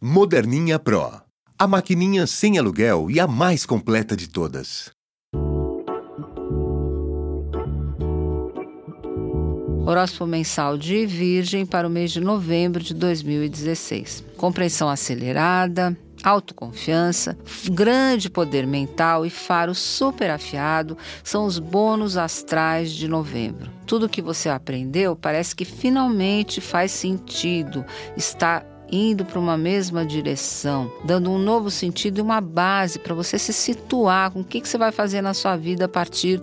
Moderninha Pro. A maquininha sem aluguel e a mais completa de todas. Horóscopo mensal de Virgem para o mês de novembro de 2016. Compreensão acelerada, autoconfiança, grande poder mental e faro super afiado são os bônus astrais de novembro. Tudo que você aprendeu parece que finalmente faz sentido, está indo para uma mesma direção, dando um novo sentido e uma base para você se situar com o que, que você vai fazer na sua vida a partir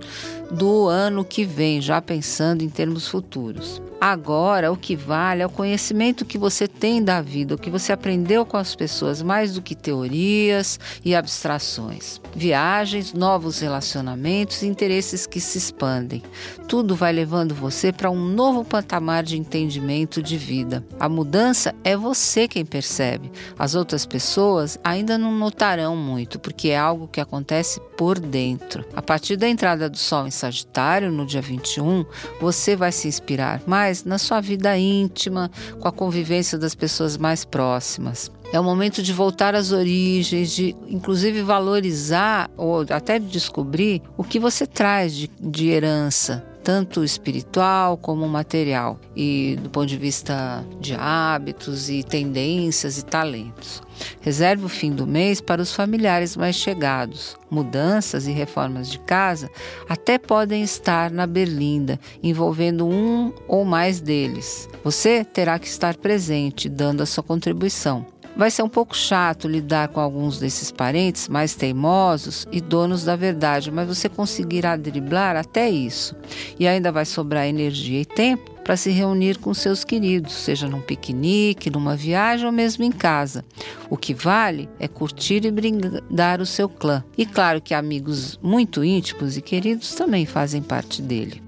do ano que vem, já pensando em termos futuros. Agora, o que vale é o conhecimento que você tem da vida, o que você aprendeu com as pessoas, mais do que teorias e abstrações. Viagens, novos relacionamentos, interesses que se expandem. Tudo vai levando você para um novo patamar de entendimento de vida. A mudança é você quem percebe. As outras pessoas ainda não notarão muito, porque é algo que acontece por dentro. A partir da entrada do Sol em Sagitário, no dia 21, você vai se inspirar mais na sua vida íntima, com a convivência das pessoas mais próximas. É o momento de voltar às origens, de inclusive valorizar ou até de descobrir o que você traz de, de herança tanto espiritual como material, e do ponto de vista de hábitos e tendências e talentos. Reserve o fim do mês para os familiares mais chegados. Mudanças e reformas de casa até podem estar na berlinda, envolvendo um ou mais deles. Você terá que estar presente, dando a sua contribuição. Vai ser um pouco chato lidar com alguns desses parentes mais teimosos e donos da verdade, mas você conseguirá driblar até isso. E ainda vai sobrar energia e tempo para se reunir com seus queridos, seja num piquenique, numa viagem ou mesmo em casa. O que vale é curtir e brindar o seu clã. E claro que amigos muito íntimos e queridos também fazem parte dele.